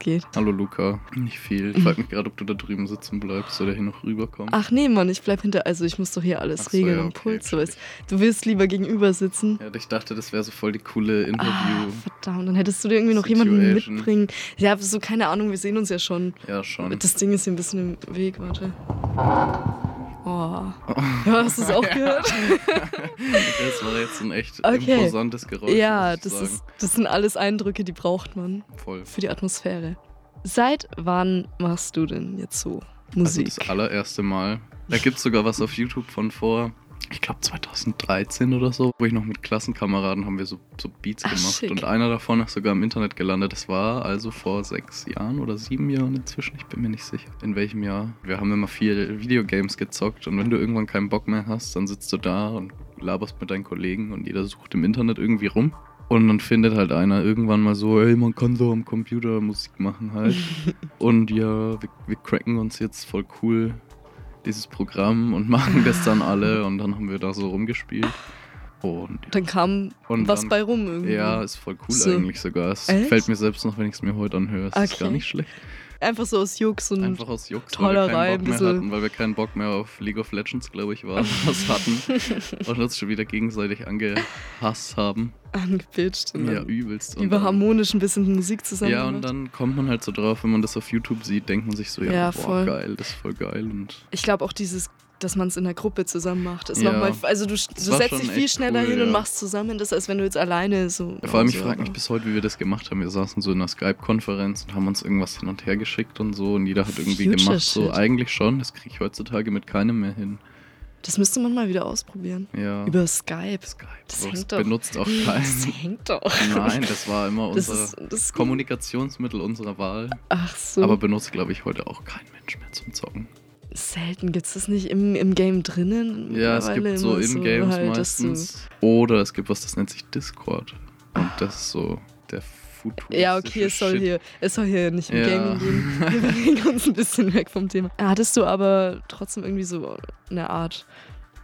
Geht? Hallo Luca. Nicht viel. Ich frage mich gerade, ob du da drüben sitzen bleibst oder hier noch rüberkommst. Ach nee, Mann, ich bleib hinter. Also ich muss doch hier alles so, regeln ja, und okay, Puls. Du willst lieber gegenüber sitzen. Ja, ich dachte, das wäre so voll die coole Interview. Ah, verdammt, dann hättest du dir irgendwie noch jemanden Situation. mitbringen. Ja, so keine Ahnung, wir sehen uns ja schon. ja, schon. Das Ding ist hier ein bisschen im Weg, warte. Ja, hast du es auch gehört? das war jetzt ein echt Okay. imposantes Geräusch. ja, das, ist, das sind alles Eindrücke, die braucht man voll. für die Atmosphäre. Seit wann machst du denn jetzt so Also Musik? das allererste Mal. Da gibt es sogar was auf YouTube von vor, ich glaube 2013 oder so, wo ich noch mit Klassenkameraden haben wir so, so Beats Ach, gemacht. schick. Und einer davon ist sogar im Internet gelandet. Das war also vor sechs Jahren oder sieben Jahren inzwischen. Ich bin mir nicht sicher, in welchem Jahr. Wir haben immer viel Videogames gezockt und wenn du irgendwann keinen Bock mehr hast, dann sitzt du da und laberst mit deinen Kollegen und jeder sucht im Internet irgendwie rum. Und dann findet halt einer irgendwann mal so, ey, man kann so am Computer Musik machen halt. und ja, wir, wir cracken uns jetzt voll cool dieses Programm und machen das dann alle und dann haben wir da so rumgespielt. Und, Dann kam und was dann, bei rum irgendwie. Ja, ist voll cool So. eigentlich sogar. Es Echt? gefällt mir selbst noch, wenn ich es mir heute anhöre. Es ist Okay. gar nicht schlecht. Einfach so aus Jux und Einfach aus Jux, weil wir Tollerei, keinen ein Bock mehr hatten, weil wir keinen Bock mehr auf League of Legends, glaube ich, waren, was hatten. und uns schon wieder gegenseitig angehasst haben. angepitcht. Und Ja, übelst. Und über harmonisch ein bisschen Musik zusammen. Ja, und dann kommt man halt so drauf, wenn man das auf YouTube sieht, denkt man sich so, ja, Ja, boah, voll. geil, das ist voll geil. Und Ich glaube auch dieses, dass man es in der Gruppe zusammen macht. Ist Ja. mal, also du, du setzt dich viel schneller cool, hin und ja. machst zusammen das, als wenn du jetzt alleine so. Vor allem, ich so, frage mich bis heute, wie wir das gemacht haben. Wir saßen so in einer Skype-Konferenz und haben uns irgendwas hin und her geschickt und so und jeder hat irgendwie Future gemacht. So Shit. eigentlich schon, das kriege ich heutzutage mit keinem mehr hin. Das müsste man mal wieder ausprobieren. Ja. Über Skype. Skype. Das so, hängt das doch. benutzt auch Das kein. hängt doch. Nein, das war immer Das unser ist, das ist Kommunikationsmittel unserer Wahl. Ach so. Aber benutzt, glaube ich, heute auch kein Mensch mehr zum Zocken. Selten gibt es das nicht im, im Game drinnen. Ja, es gibt so In-Games halt, dass du- meistens. Oder es gibt was, das nennt sich Discord. Und das ist so der futuristische Ja, okay, es soll Shit. hier, es soll hier nicht um Ja. Gaming gehen. Wir bewegen uns ein bisschen weg vom Thema. Hattest du aber trotzdem irgendwie so eine Art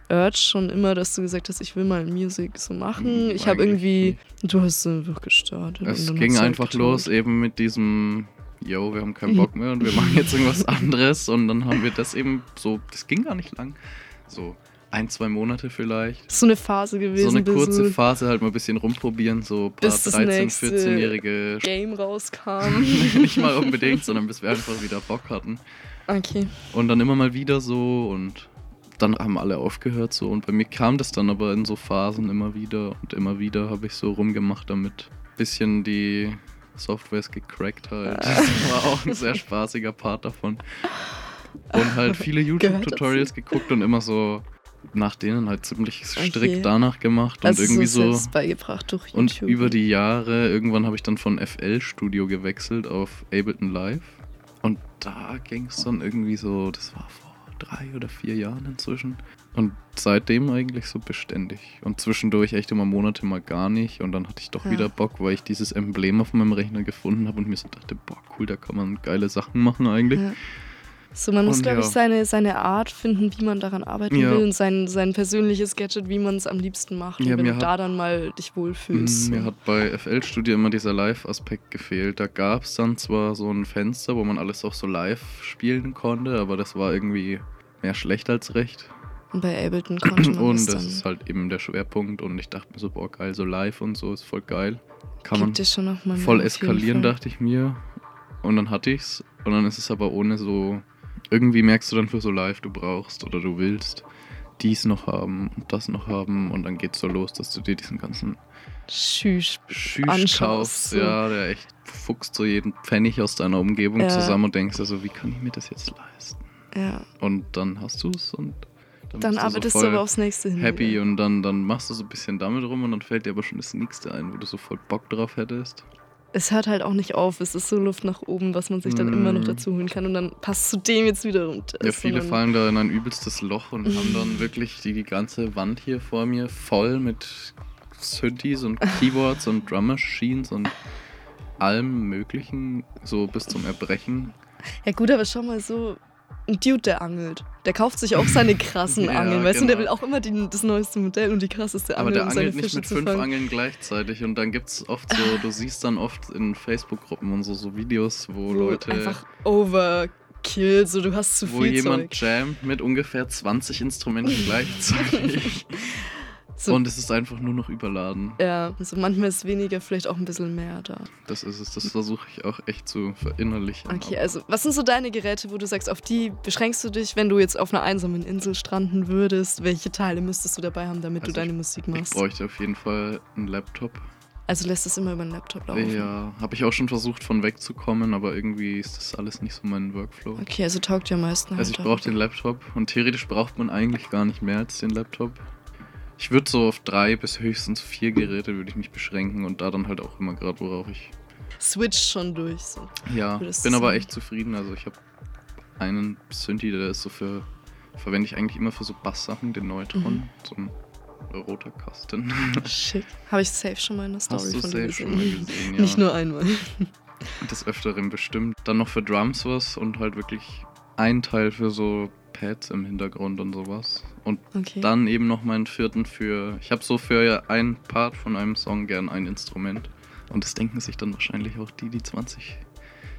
Urge schon immer, dass du gesagt hast, ich will mal Music so machen? Ich habe irgendwie, du hast so einfach gestartet. Es ging halt einfach getan. los eben mit diesem, yo, wir haben keinen Bock mehr und wir machen jetzt irgendwas anderes und dann haben wir das eben so, das ging gar nicht lang, so ein, zwei Monate vielleicht. So eine Phase gewesen, So eine kurze Phase halt mal ein bisschen rumprobieren, so ein paar Bis das 13-, nächste 14-jährige, Game rauskam. nicht mal unbedingt, sondern bis wir einfach wieder Bock hatten. okay. Und dann immer mal wieder so und dann haben alle aufgehört so und bei mir kam das dann aber in so Phasen immer wieder und immer wieder habe ich so rumgemacht damit. Bisschen die Softwares gecrackt halt. Das war auch ein sehr spaßiger Part davon. Und halt viele YouTube-Tutorials geguckt und immer so nach denen halt ziemlich strikt Okay. danach gemacht und Also irgendwie so so. beigebracht durch Und YouTube. über die Jahre, irgendwann habe ich dann von FL Studio gewechselt auf Ableton Live. Und da ging es dann irgendwie so, das war vor drei oder vier Jahren inzwischen. Und seitdem eigentlich so beständig. Und zwischendurch echt immer Monate mal gar nicht. Und dann hatte ich doch Ja. wieder Bock, weil ich dieses Emblem auf meinem Rechner gefunden habe und mir so dachte, boah, cool, da kann man geile Sachen machen eigentlich. Ja. So, man muss, Und glaube ich, ja. seine, seine Art finden, wie man daran arbeiten will und sein, sein persönliches Gadget, wie man es am liebsten macht. Ja, und wenn du hat- da dann mal dich wohlfühlst. Mm, Mir hat bei FL Studio immer dieser Live-Aspekt gefehlt. Da gab es dann zwar so ein Fenster, wo man alles auch so live spielen konnte, aber das war irgendwie mehr schlecht als recht. Und bei Ableton konnte man Und das das ist halt eben der Schwerpunkt und ich dachte mir so, boah, geil, so live und so ist voll geil. Kann man Gibt es schon noch mal voll eskalieren, dachte ich mir. Und dann hatte ich's. Und dann ist es aber ohne so. Irgendwie merkst du dann für so live, du brauchst oder du willst dies noch haben und das noch haben. Und dann geht's so los, dass du dir diesen ganzen. Schüch anschaust, kaufst. so. Ja, der echt fuchst so jeden Pfennig aus deiner Umgebung Ja. zusammen und denkst dir so, wie kann ich mir das jetzt leisten? Ja. Und dann hast du's und dann, Dann bist du arbeitest so du aber aufs nächste hin. happy wieder. und dann, dann machst du so ein bisschen damit rum und dann fällt dir aber schon das nächste ein, wo du so voll Bock drauf hättest. Es hört halt auch nicht auf. Es ist so Luft nach oben, was man sich dann immer noch Mhm. dazu holen kann. Und dann passt zu dem jetzt wieder runter. Ja, viele fallen da in ein übelstes Loch und haben dann wirklich die, die ganze Wand hier vor mir voll mit Synthes und Keyboards und Drum Machines und allem möglichen, so bis zum Erbrechen. Ja gut, aber schau mal so, ein Dude, der angelt. Der kauft sich auch seine krassen Ja, Angeln, weißt du? Und der genau. will auch immer die, das neueste Modell und die krasseste Aber Angel, der um angelt nicht Fische mit fünf. Angeln gleichzeitig und dann gibt es oft so, du siehst dann oft in Facebook-Gruppen und so, so Videos, wo, Wo Leute, einfach overkill, so du hast zu wo viel jemand Zeug. jammt mit ungefähr 20 Instrumenten gleichzeitig. So, Und es ist einfach nur noch überladen. ja, also manchmal ist weniger, vielleicht auch ein bisschen mehr da. Das ist es, das versuche ich auch echt zu verinnerlichen. Okay, also was sind so deine Geräte, wo du sagst, auf die beschränkst du dich, wenn du jetzt auf einer einsamen Insel stranden würdest? Welche Teile müsstest du dabei haben, damit Also du deine Musik ich machst? bräuchte auf jeden Fall einen Laptop. Also lässt es immer über den Laptop laufen? Ja, habe ich auch schon versucht von wegzukommen, aber irgendwie ist das alles nicht so mein Workflow. Okay, also taugt dir am meisten Also ich halt brauche den Laptop und theoretisch braucht man eigentlich gar nicht mehr als den Laptop. Ich würde so auf drei bis höchstens vier Geräte würde ich mich beschränken und da dann halt auch immer gerade, worauf ich. Switch schon durch. So. Ja, bin aber echt zufrieden. Also ich habe einen Synthi, der ist so für, verwende ich eigentlich immer für so Basssachen, den Neutron, Mhm. so ein roter Kasten. Schick. Habe ich safe schon mal in der Story Hast du von safe schon mal gesehen, ja. Nicht nur einmal. Des Öfteren bestimmt. Dann noch für Drums was und halt wirklich ein Teil für so Pads im Hintergrund und sowas. Und Okay. dann eben noch meinen vierten für. Ich habe so für einen Part von einem Song gern ein Instrument. Und das denken sich dann wahrscheinlich auch die, die 20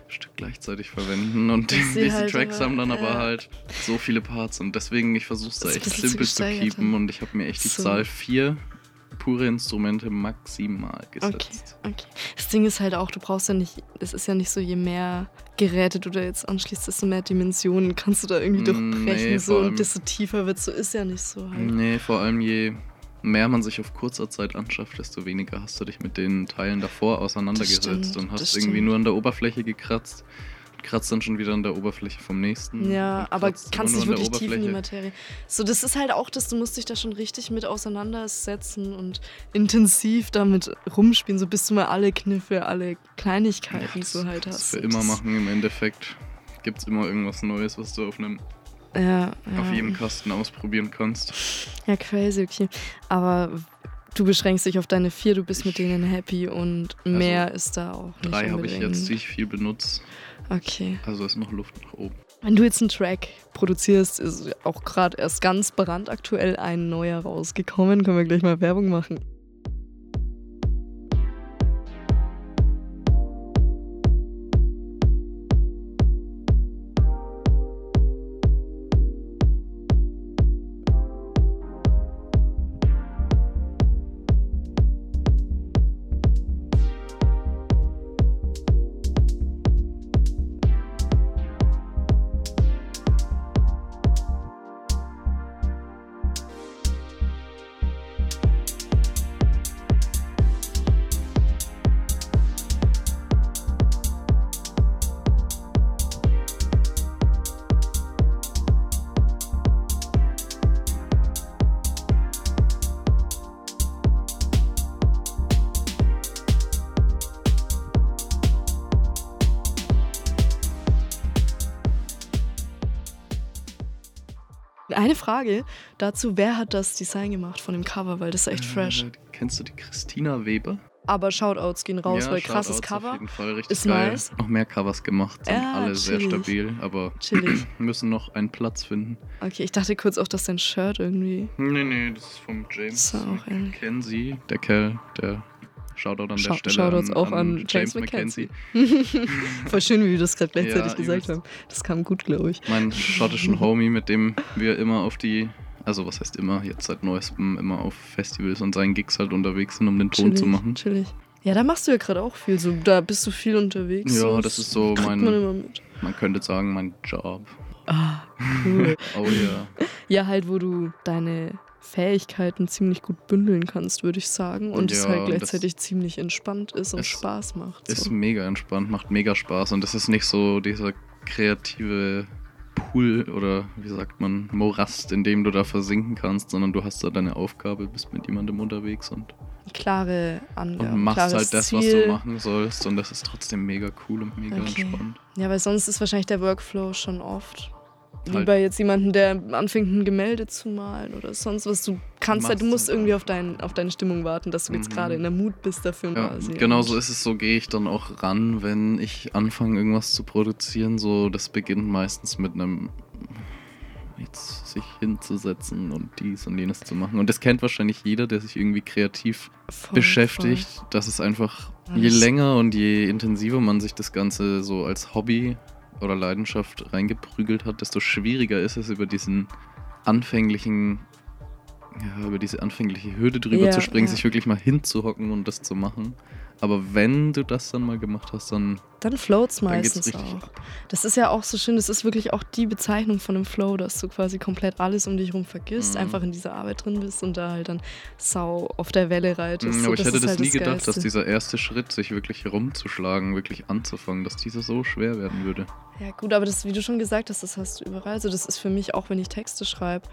Stück gleichzeitig verwenden. Und diese halt Tracks aber- haben dann aber ja. halt so viele Parts. Und deswegen, ich versuche es da echt simpel zu keepen. dann. Und ich habe mir echt die So. Zahl 4 pure Instrumente maximal gesetzt. Okay. Das Ding ist halt auch, du brauchst ja nicht, es ist ja nicht so, je mehr Geräte du da jetzt anschließt, desto mehr Dimensionen kannst du da irgendwie Mm, durchbrechen. nee, so, und desto tiefer wird so, ist ja nicht so halt. Nee, vor allem je mehr man sich auf kurzer Zeit anschafft, desto weniger hast du dich mit den Teilen davor auseinandergesetzt stimmt, und hast irgendwie nur an der Oberfläche gekratzt. Kratzt dann schon wieder an der Oberfläche vom nächsten. Ja, aber kannst an wirklich tief in die. Materie. So, das ist halt auch das, du musst dich da schon richtig mit auseinandersetzen und intensiv damit rumspielen, so bis du mal alle Kniffe, alle Kleinigkeiten so halt hast. für immer machen im Endeffekt. Gibt es immer irgendwas Neues, was du auf, einem, Ja, ja. auf jedem Kasten ausprobieren kannst. Ja, crazy, okay. Aber du beschränkst dich auf deine vier, du bist mit denen happy und mehr ist da auch nicht Also Drei habe ich jetzt, die ich viel benutze. Okay. Also ist noch Luft nach oben. Wenn du jetzt einen Track produzierst, ist auch gerade erst ganz brandaktuell ein neuer rausgekommen. Können wir gleich mal Werbung machen. Frage dazu, wer hat das Design gemacht von dem Cover, weil das ist echt fresh. Äh, kennst du die Christina Weber? Aber Shoutouts gehen raus, Ja, weil krasses Shoutouts Cover. Auf jeden Fall richtig Ist geil. nice. Noch mehr Covers gemacht, sind Ja, alle sehr chillig. stabil, aber Chillig. müssen noch einen Platz finden. Okay, ich dachte kurz auch, dass dein Shirt irgendwie. Nee, nee, das ist vom James Das ist auch ähnlich. Mackenzie, der Kerl, der Shoutout an Schau- der Stelle Shoutouts an, auch an, an James Mackenzie. Voll schön, wie wir das gerade gleichzeitig Ja, gesagt haben. Das kam gut, glaube ich. Mein schottischen Homie, mit dem wir immer auf die, also was heißt immer, jetzt seit neuestem immer auf Festivals und seinen Gigs halt unterwegs sind, um den Ton zu machen. Chillig. Ja, da machst du ja gerade auch viel. So, da bist du viel unterwegs. Ja, das ist so mein- Man. Man könnte sagen, mein Job. Ah, cool. Oh ja. ja, halt, wo du deine Fähigkeiten ziemlich gut bündeln kannst, würde ich sagen. Und es Ja, halt das- gleichzeitig ziemlich entspannt ist und Es Spaß macht. Ist So. mega entspannt, macht mega Spaß und es ist nicht so dieser kreative Pool oder wie sagt man, Morast, in dem du da versinken kannst, sondern du hast da deine Aufgabe, bist mit jemandem unterwegs und, Klare Angaben. und machst halt das, was Ziel. du machen sollst und das ist trotzdem mega cool und mega Okay. entspannt. Ja, weil sonst ist wahrscheinlich der Workflow schon oft. Wie Halt- bei jetzt jemandem, der anfängt, ein Gemälde zu malen oder sonst was. Du kannst halt, du musst irgendwie auf, dein, auf deine Stimmung warten, dass du jetzt Mhm. gerade in der Mut bist dafür. Ja, quasi. genau so ist es, so gehe ich dann auch ran, wenn ich anfange, irgendwas zu produzieren. So, das beginnt meistens mit einem jetzt sich hinzusetzen und dies und jenes zu machen. Und das kennt wahrscheinlich jeder, der sich irgendwie kreativ Voll, beschäftigt, voll. dass es einfach, je länger und je intensiver man sich das Ganze so als Hobby oder Leidenschaft reingeprügelt hat, desto schwieriger ist es, über diesen anfänglichen, ja, über diese anfängliche Hürde drüber Ja, zu springen, ja. sich wirklich mal hinzuhocken und das zu machen. Aber wenn du das dann mal gemacht hast, dann, Dann floats dann meistens richtig auch. Das ist ja auch so schön, das ist wirklich auch die Bezeichnung von einem Flow, dass du quasi komplett alles um dich herum vergisst, Mhm. einfach in dieser Arbeit drin bist und da halt dann sau auf der Welle reitest. So, Aber ich hätte das halt nie gedacht, dass dieser erste Schritt, sich wirklich rumzuschlagen, wirklich anzufangen, dass dieser so schwer werden würde. Ja, gut, aber das, wie du schon gesagt hast, das hast du überall. Also, das ist für mich auch, wenn ich Texte schreibe,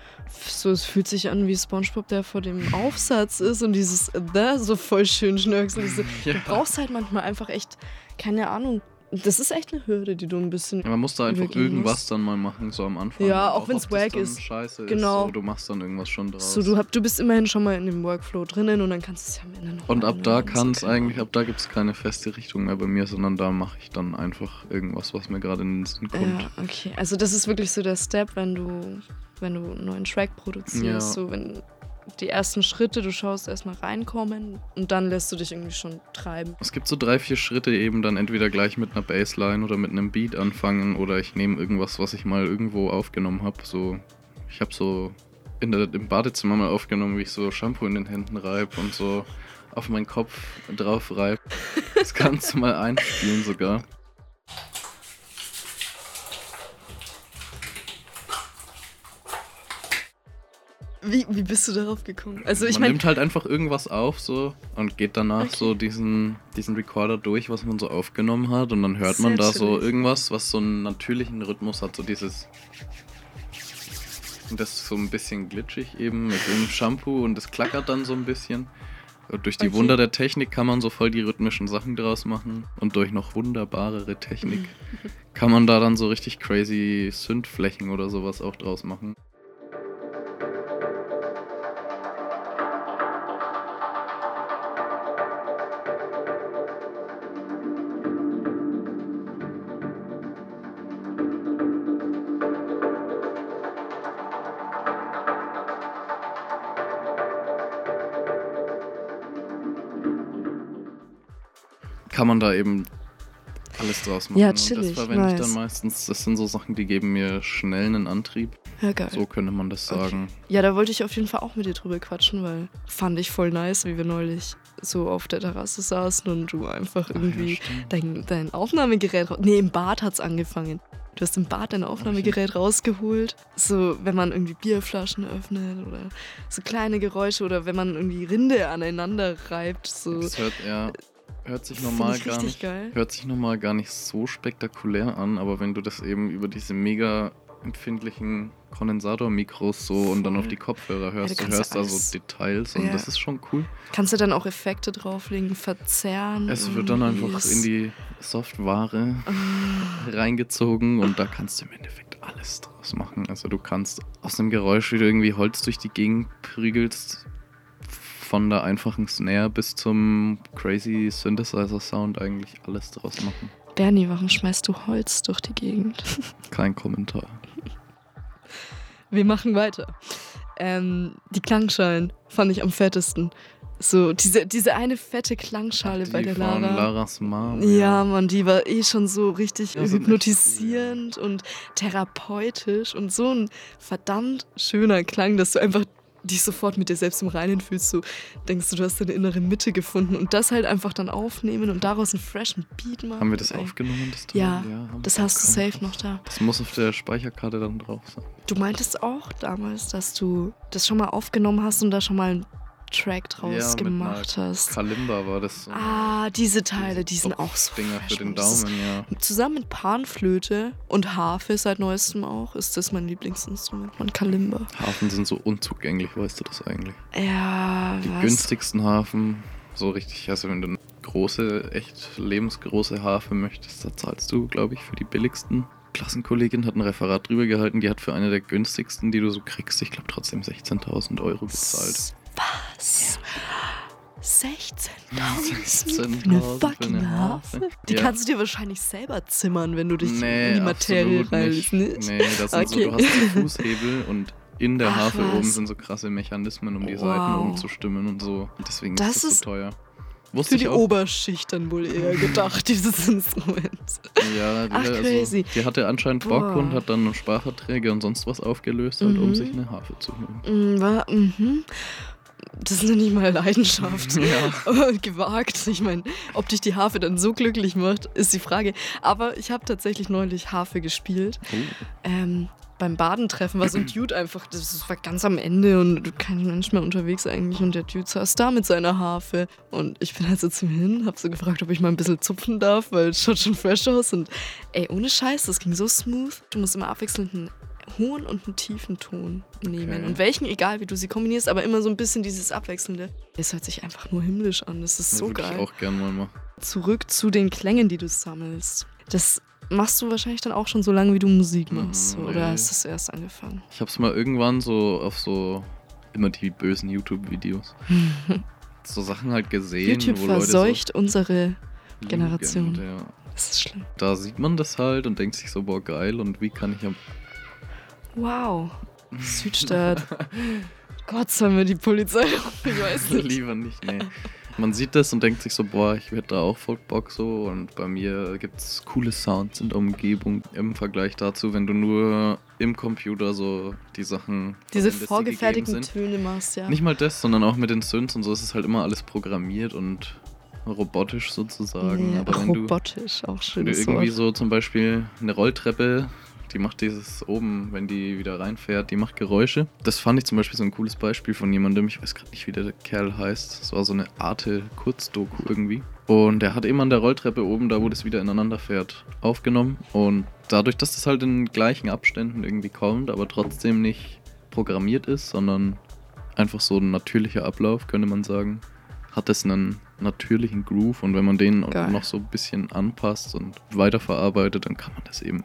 so, es fühlt sich an wie Spongebob, der vor dem Aufsatz ist und dieses The so voll schön schnörkeln. Diese, Ja. Du brauchst halt manchmal einfach echt, keine Ahnung. Das ist echt eine Hürde, die du ein bisschen. Ja, man muss da einfach irgendwas musst. dann mal machen, so am Anfang. Ja, auch wenn's ob das wack ist. Scheiße Genau. ist, so, du machst dann irgendwas schon draus. So, du, hab, du bist immerhin schon mal in dem Workflow drinnen und dann kannst du es ja am Ende noch und ab da kann es eigentlich, ab da gibt es keine feste Richtung mehr bei mir, sondern da mache ich dann einfach irgendwas, was mir gerade in den Sinn kommt. Ja, okay. Also das ist wirklich so der Step, wenn du, wenn du einen neuen Track produzierst, Ja. so wenn die ersten Schritte, du schaust erstmal reinkommen und dann lässt du dich irgendwie schon treiben. Es gibt so drei, vier Schritte eben dann entweder gleich mit einer Bassline oder mit einem Beat anfangen oder ich nehme irgendwas, was ich mal irgendwo aufgenommen habe. So, ich habe so in der, im Badezimmer mal aufgenommen, wie ich so Shampoo in den Händen reibe und so auf meinen Kopf drauf reibe. Das kannst du mal einspielen sogar. Wie, wie bist du darauf gekommen? Also ich man meine, nimmt halt einfach irgendwas auf so und geht danach Okay. so diesen, diesen Recorder durch, was man so aufgenommen hat und dann hört man da so irgendwas, was so einen natürlichen Rhythmus hat, so dieses und das ist so ein bisschen glitschig eben mit dem Shampoo und das klackert dann so ein bisschen. Und durch die Okay. Wunder der Technik kann man so voll die rhythmischen Sachen draus machen und durch noch wunderbarere Technik kann man da dann so richtig crazy Synthflächen oder sowas auch draus machen. Kann man da eben alles draus machen. Ja, und chillig, das verwende ich nice. dann meistens. Das sind so Sachen, die geben mir schnell einen Antrieb. ja geil. So könnte man das sagen. Ja, da wollte ich auf jeden Fall auch mit dir drüber quatschen, weil fand ich voll nice, wie wir neulich so auf der Terrasse saßen und du einfach irgendwie stimmt. dein, dein Aufnahmegerät. Nee, im Bad hat's angefangen. Du hast im Bad dein Aufnahmegerät rausgeholt. So, wenn man irgendwie Bierflaschen öffnet oder so kleine Geräusche oder wenn man irgendwie Rinde aneinander reibt. So. Das hört, ja, hört sich normal gar nicht. geil. Hört sich normal gar nicht so spektakulär an, aber wenn du das eben über diese mega empfindlichen Kondensatormikros so und dann auf die Kopfhörer Ja, hörst, du du kannst hörst ja da so alles- Details und Ja. das ist schon cool. Kannst du dann auch Effekte drauflegen, verzerren? Es wird dann einfach in die Software Ah. reingezogen und da kannst du im Endeffekt alles draus machen. Also du kannst aus einem Geräusch, wie du irgendwie Holz durch die Gegend prügelst, von der einfachen Snare bis zum crazy Synthesizer-Sound eigentlich alles draus machen. Bernie, warum schmeißt du Holz durch die Gegend? Kein Kommentar. Wir machen weiter. Ähm, die Klangschalen fand ich am fettesten. So, diese, diese eine fette Klangschale Die bei der Lara. Laras Mom. Ja, Mann, die war eh schon so richtig Ja, sind echt hypnotisierend und therapeutisch und so ein verdammt schöner Klang, dass du einfach dich sofort mit dir selbst im Reinen fühlst. Du denkst, du hast deine innere Mitte gefunden und das halt einfach dann aufnehmen und daraus einen freshen Beat machen. Haben wir das aufgenommen? Das? Ja, haben Das hast du safe noch da. Das muss auf der Speicherkarte dann drauf sein. Du meintest auch damals, dass du das schon mal aufgenommen hast und da schon mal einen Track draus Ja, gemacht hast. Kalimba war das. so. Ah, diese Teile, die sind auch so Dinger fresh, für den Daumen, ja. Zusammen mit Panflöte und Harfe seit neuestem auch ist das mein Lieblingsinstrument, mein Kalimba. Hafen sind so unzugänglich, weißt du das eigentlich? Ja, Die was? günstigsten Hafen, so richtig, also wenn du eine große, echt lebensgroße Harfe möchtest, da zahlst du, glaube ich, für die billigsten. Klassenkollegin hat ein Referat drüber gehalten, die hat für eine der günstigsten, die du so kriegst, ich glaube trotzdem 16.000 Euro bezahlt. Was? 16.000 für eine 16.000 für fucking Harfe? Die Ja. kannst du dir wahrscheinlich selber zimmern, wenn du dich Nee, in die Materie reinlässt. Nicht? Nee, das sind so, Okay. du hast die Fußhebel und in der Ach, Harfe was. oben sind so krasse Mechanismen, um die Seiten Wow. umzustimmen und so. Deswegen Das ist das ist so teuer. Wusste Für die. Oberschicht dann wohl eher gedacht, dieses Instrument. Ja, die, Ach, also, crazy. die hatte anscheinend Bock Boah. und hat dann Sparverträge und sonst was aufgelöst, halt, um Mhm. sich eine Harfe zu holen. Mm, wa- mhm. Das ist ja nicht mal Leidenschaft. Ja. Gewagt. Ich meine, ob dich die Harfe dann so glücklich macht, ist die Frage. Aber ich habe tatsächlich neulich Harfe gespielt. Oh. Ähm, beim Badentreffen war so ein Dude einfach, das war ganz am Ende und kein Mensch mehr unterwegs eigentlich. Und der Dude saß da mit seiner Harfe. Und ich bin halt so zu ihm hin, hab so gefragt, ob ich mal ein bisschen zupfen darf, weil es schaut schon fresh aus. Und ey, ohne Scheiß, das ging so smooth. Du musst immer abwechselnd einen hohen und einen tiefen Ton nehmen. Okay. Und welchen, egal wie du sie kombinierst, aber immer so ein bisschen dieses Abwechselnde. Es hört sich einfach nur himmlisch an. Das ist so Würde geil ich auch gern mal machen. zurück zu den Klängen, die du sammelst. Das machst du wahrscheinlich dann auch schon so lange, wie du Musik Mhm, machst. nee. Oder hast du es erst angefangen? Ich hab's mal irgendwann so auf so immer die bösen YouTube-Videos. so Sachen halt gesehen, YouTube wo Leute verseucht unsere so Generation. Jugend, Ja. Das ist schlimm. Da sieht man das halt und denkt sich so, boah, geil, und wie kann ich am. Wow. Südstadt. Gott, sollen wir die Polizei? Ich weiß nicht. Lieber nicht, nee. Man sieht das und denkt sich so, boah, ich hätte da auch voll Bock so. Und bei mir gibt's coole Sounds in der Umgebung im Vergleich dazu, wenn du nur im Computer so die Sachen. Diese die vorgefertigten sind. Töne machst, ja. Nicht mal das, sondern auch mit den Synths und so ist es halt immer alles programmiert und robotisch sozusagen. Nee, Aber wenn du, robotisch, auch wenn du irgendwie Wort. so zum Beispiel eine Rolltreppe, die macht dieses oben, wenn die wieder reinfährt, die macht Geräusche. Das fand ich zum Beispiel so ein cooles Beispiel von jemandem, ich weiß gerade nicht, wie der Kerl heißt. Das war so eine Arte-Kurzdoku irgendwie. Und der hat eben an der Rolltreppe oben, da wo das wieder ineinander fährt, aufgenommen. Und dadurch, dass das halt in gleichen Abständen irgendwie kommt, aber trotzdem nicht programmiert ist, sondern einfach so ein natürlicher Ablauf, könnte man sagen, hat es einen natürlichen Groove und wenn man den Geil. noch so ein bisschen anpasst und weiterverarbeitet, dann kann man das eben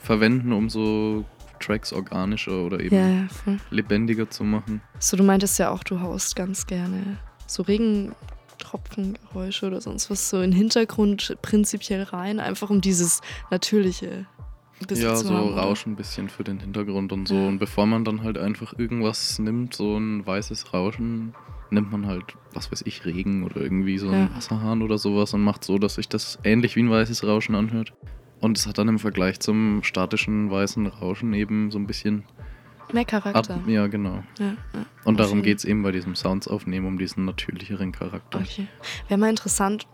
verwenden, um so Tracks organischer oder eben Ja, lebendiger zu machen. So, du meintest ja auch, du haust ganz gerne so Regentropfengeräusche oder sonst was so in den Hintergrund prinzipiell rein, einfach um dieses natürliche ja, so haben. Rauschen ein bisschen für den Hintergrund und so. Ja. Und bevor man dann halt einfach irgendwas nimmt, so ein weißes Rauschen, nimmt man halt, was weiß ich, Regen oder irgendwie so einen Ja. Wasserhahn oder sowas und macht so, dass sich das ähnlich wie ein weißes Rauschen anhört. Und es hat dann im Vergleich zum statischen weißen Rauschen eben so ein bisschen Mehr Charakter. Ab, ja, genau. Ja, ja. Und darum Okay. geht es eben bei diesem Sounds aufnehmen, um diesen natürlicheren Charakter. Okay. Wäre mal interessant,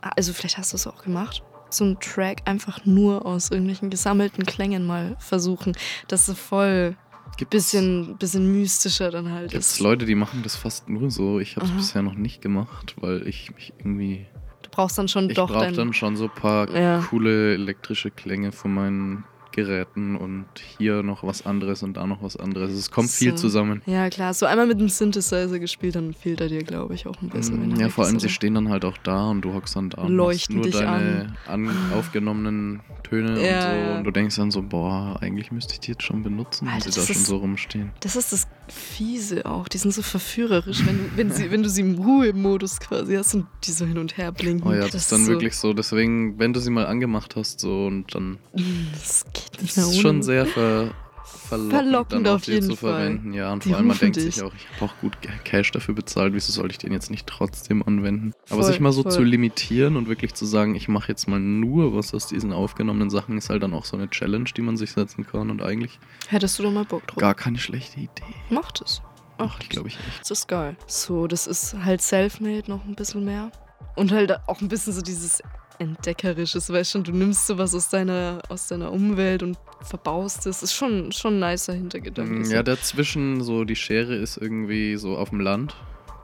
also vielleicht hast du es auch gemacht, so einen Track einfach nur aus irgendwelchen gesammelten Klängen mal versuchen, dass so voll Gibt's, bisschen, bisschen mystischer dann halt gibt's ist. Leute, die machen das fast nur so. Ich habe es bisher noch nicht gemacht, weil ich mich irgendwie. Brauchst dann schon Ich doch brauche dein... dann schon so ein paar Ja. coole elektrische Klänge von meinen Geräten und hier noch was anderes und da noch was anderes. Es kommt viel So. zusammen. Ja, klar. So einmal mit dem Synthesizer gespielt, dann fehlt er dir, glaube ich, auch ein bisschen. Mm, ja, vor ist, allem, sie stehen dann halt auch da und du hockst dann da und Leuchten nur dich deine an. aufgenommenen Töne Ja, und so. Und du denkst dann so, boah, eigentlich müsste ich die jetzt schon benutzen, wenn sie da das schon ist- so rumstehen. Das ist das Fiese auch. Die sind so verführerisch, wenn du, wenn sie, wenn du sie im Ruhemodus quasi hast und die so hin und her blinken. Oh ja, das, ist dann so, wirklich so. Deswegen, wenn du sie mal angemacht hast, so und dann Das nicht ist schon sehr ver, verlockend, Verlockend auf jeden zu Fall. verwenden. Ja, und Die vor allem man denkt sich dich. auch, ich habe auch gut Cash dafür bezahlt, wieso soll ich den jetzt nicht trotzdem anwenden? Aber Voll, sich mal so voll. zu limitieren und wirklich zu sagen, ich mache jetzt mal nur was aus diesen aufgenommenen Sachen, ist halt dann auch so eine Challenge, die man sich setzen kann und eigentlich Hättest du da mal Bock drauf? gar keine schlechte Idee. Macht es. Ach, ich glaube ich nicht. Das ist geil. So, das ist halt self-made noch ein bisschen mehr. Und halt auch ein bisschen so dieses Entdeckerisches, weißt schon, du nimmst sowas aus deiner, aus deiner Umwelt und verbaust es. Ist schon, schon ein nicer Hintergedanke. Mm, Ja, dazwischen so die Schere ist irgendwie so auf dem Land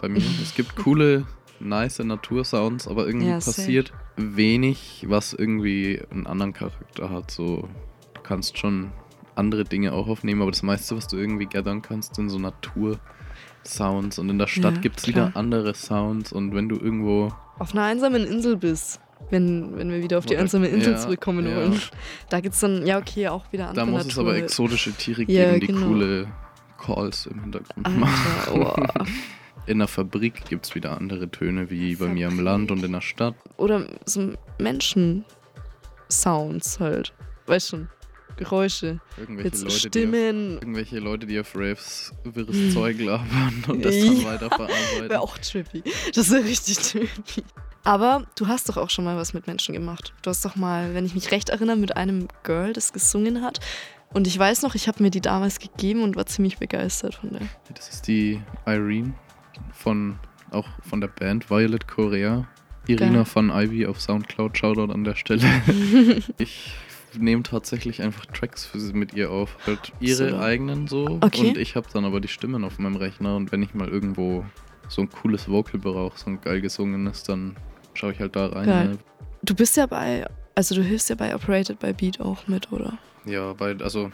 bei mir. es gibt coole, nice Natursounds, aber irgendwie Ja, safe. passiert wenig, was irgendwie einen anderen Charakter hat. So, du kannst schon andere Dinge auch aufnehmen, aber das meiste, was du irgendwie gathern kannst, sind so Natursounds. Und in der Stadt Ja, gibt es wieder andere Sounds. Und wenn du irgendwo. Auf einer einsamen Insel bist, wenn, wenn wir wieder auf die einsame Insel ja, zurückkommen ja. wollen, da gibt es dann, ja okay, auch wieder andere Da muss Natur. es aber exotische Tiere Ja, geben, die genau. coole Calls im Hintergrund machen. Alter, oh. in der Fabrik gibt es wieder andere Töne, wie bei mir im Land und in der Stadt. Oder so Menschen-Sounds halt. Weißt schon, Geräusche. Irgendwelche Jetzt Leute, die auf, Stimmen. irgendwelche Leute, die auf Raves wirres Zeug labern und das dann Ja. weiterverarbeiten. Wäre auch trippy. Das wäre richtig trippy. Aber du hast doch auch schon mal was mit Menschen gemacht. Du hast doch mal, wenn ich mich recht erinnere, mit einem Girl, das gesungen hat. Und ich weiß noch, ich habe mir die damals gegeben und war ziemlich begeistert von der. Das ist die Irene von auch von der Band Violet Korea. Irina Geil. von Ivy auf Soundcloud, Shoutout an der Stelle. ich nehme tatsächlich einfach Tracks für sie mit ihr auf. Halt ihre So. eigenen so. Okay. Und ich habe dann aber die Stimmen auf meinem Rechner und wenn ich mal irgendwo so ein cooles Vocal brauche, so ein geil gesungenes, dann schaue ich halt da rein. Geil. Du bist ja bei, also du hilfst ja bei Operated by Beat auch mit, oder? Ja, weil, also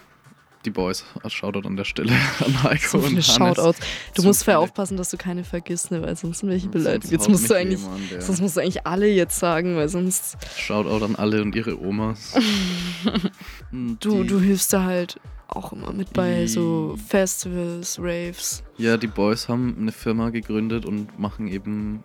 die Boys, Shoutout an der Stelle an Heiko So und viele Hannes. Shoutouts. Du Zu musst viele. aufpassen, dass du keine vergisst, ne? weil sonst sind welche beleidigt. Jetzt musst du eigentlich, jemand, der- sonst musst du eigentlich alle jetzt sagen, weil sonst Shoutout an alle und ihre Omas. du, Die- du hilfst da halt auch immer mit bei so Festivals, Raves. Ja, die Boys haben eine Firma gegründet und machen eben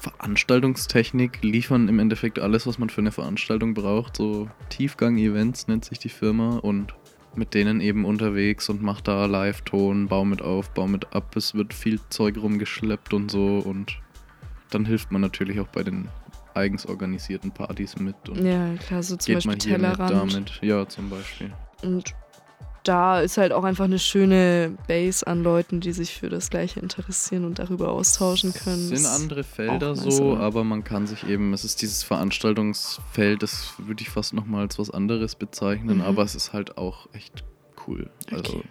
Veranstaltungstechnik, liefern im Endeffekt alles, was man für eine Veranstaltung braucht. So Tiefgang-Events nennt sich die Firma und mit denen eben unterwegs und macht da Live-Ton, bau mit auf, bau mit ab. Es wird viel Zeug rumgeschleppt und so und dann hilft man natürlich auch bei den eigens organisierten Partys mit und Ja, klar, so zum geht mal Beispiel hier mit Tellerrand. damit. Ja, zum Beispiel. Und da ist halt auch einfach eine schöne Base an Leuten, die sich für das Gleiche interessieren und darüber austauschen können. Es sind andere Felder nice, so, oder? aber man kann sich eben, es ist dieses Veranstaltungsfeld, das würde ich fast nochmal als was anderes bezeichnen, Mhm. aber es ist halt auch echt cool. Also, Okay.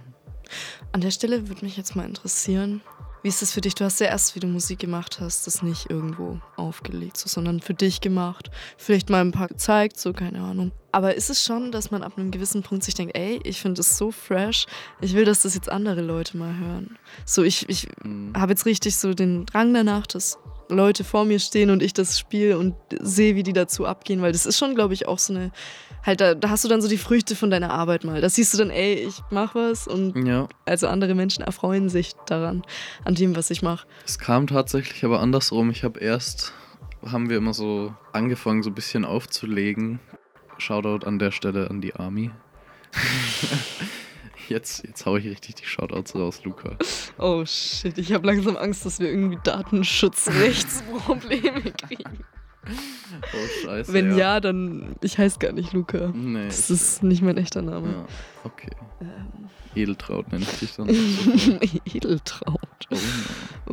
An der Stelle würde mich jetzt mal interessieren, wie ist das für dich? Du hast ja erst, wie du Musik gemacht hast, das nicht irgendwo aufgelegt, so, sondern für dich gemacht. Vielleicht mal ein paar gezeigt, so keine Ahnung. Aber ist es schon, dass man ab einem gewissen Punkt sich denkt, ey, ich finde das so fresh, ich will, dass das jetzt andere Leute mal hören. So, ich, ich mh, habe jetzt richtig so den Drang danach, dass Leute vor mir stehen und ich das spiele und sehe, wie die dazu abgehen, weil das ist schon, glaube ich, auch so eine, halt, da, da hast du dann so die Früchte von deiner Arbeit mal. Da siehst du dann, ey, ich mach was und ja, also andere Menschen erfreuen sich daran, an dem, was ich mache. es kam tatsächlich aber andersrum. Ich habe erst, haben wir immer so angefangen, so ein bisschen aufzulegen. Shoutout an der Stelle an die Army. jetzt, jetzt hau ich richtig die Shoutouts raus, Luca. Oh shit, ich habe langsam Angst, dass wir irgendwie Datenschutzrechtsprobleme kriegen. Oh, scheiße. Wenn ja, dann, ich heiße gar nicht Luca. Nee, Das ist nicht mein echter Name. ja, okay. Ähm, Edeltraut nenne ich dich dann. Edeltraut. Oh, no.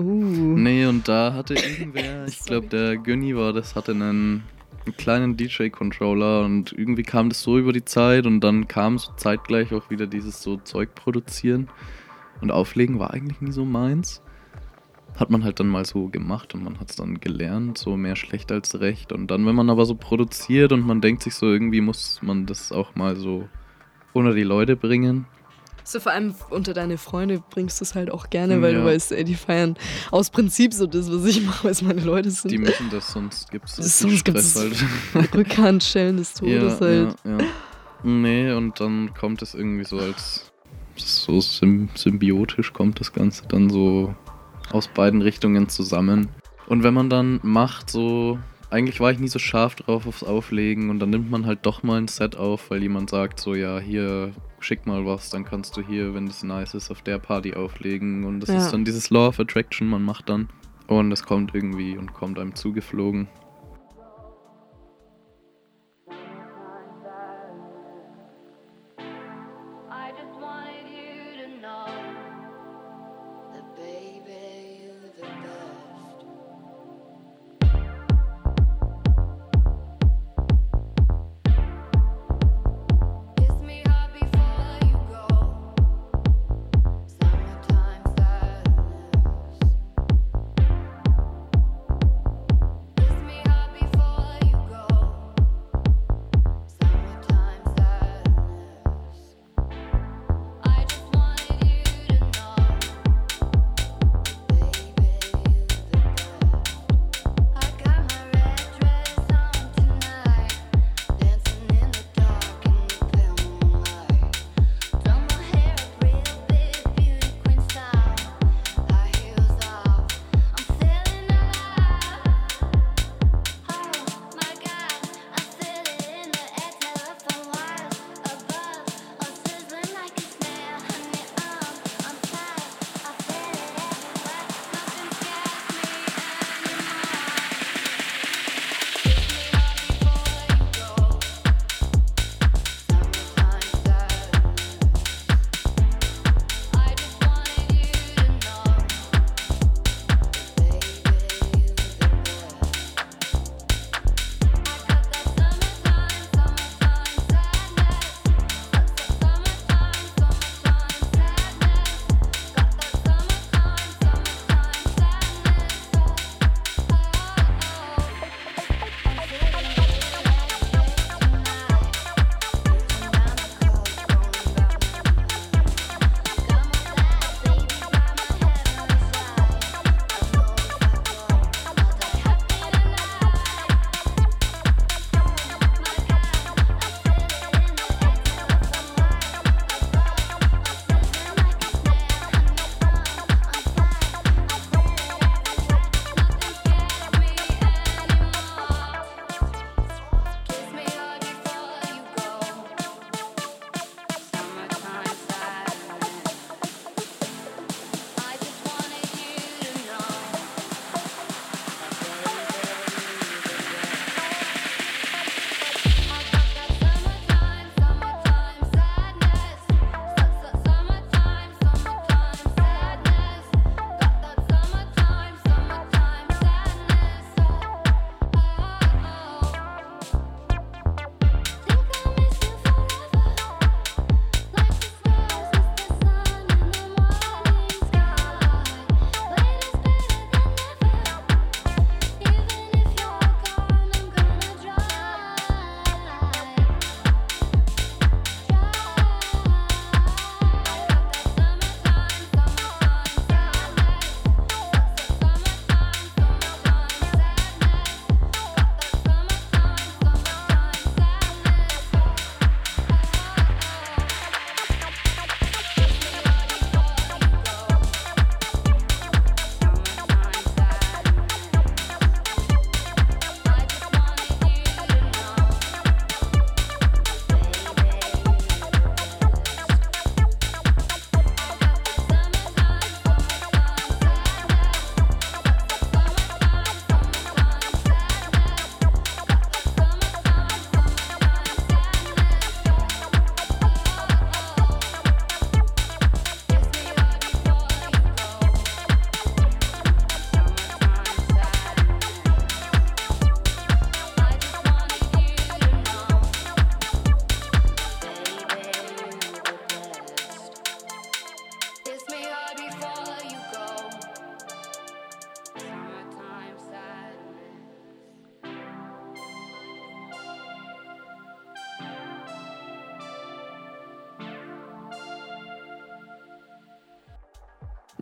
Uh. Nee, und da hatte irgendwer, ich glaube der Günni war das, hatte einen, einen kleinen DJ-Controller und irgendwie kam das so über die Zeit und dann kam so zeitgleich auch wieder dieses so Zeug produzieren und auflegen war eigentlich nie so meins. Hat man halt dann mal so gemacht und man hat es dann gelernt, so mehr schlecht als recht. Und dann, wenn man aber so produziert und man denkt sich so, irgendwie muss man das auch mal so unter die Leute bringen, So vor allem unter deine Freunde bringst du es halt auch gerne, weil Ja. du weißt, ey, die feiern aus Prinzip so das, was ich mache, weil es meine Leute sind. die müssen das, sonst gibt es Sonst gibt's- Rückhandschellen des Todes halt. Ja, ja. Nee, und dann kommt es irgendwie so als so sym symbiotisch kommt das Ganze dann so aus beiden Richtungen zusammen. Und wenn man dann macht, so eigentlich war ich nie so scharf drauf aufs Auflegen und dann nimmt man halt doch mal ein Set auf, weil jemand sagt so, ja, hier schick mal was, dann kannst du hier, wenn das nice ist, auf der Party auflegen und das Ja. ist dann dieses Law of Attraction, man macht dann und es kommt irgendwie und kommt einem zugeflogen.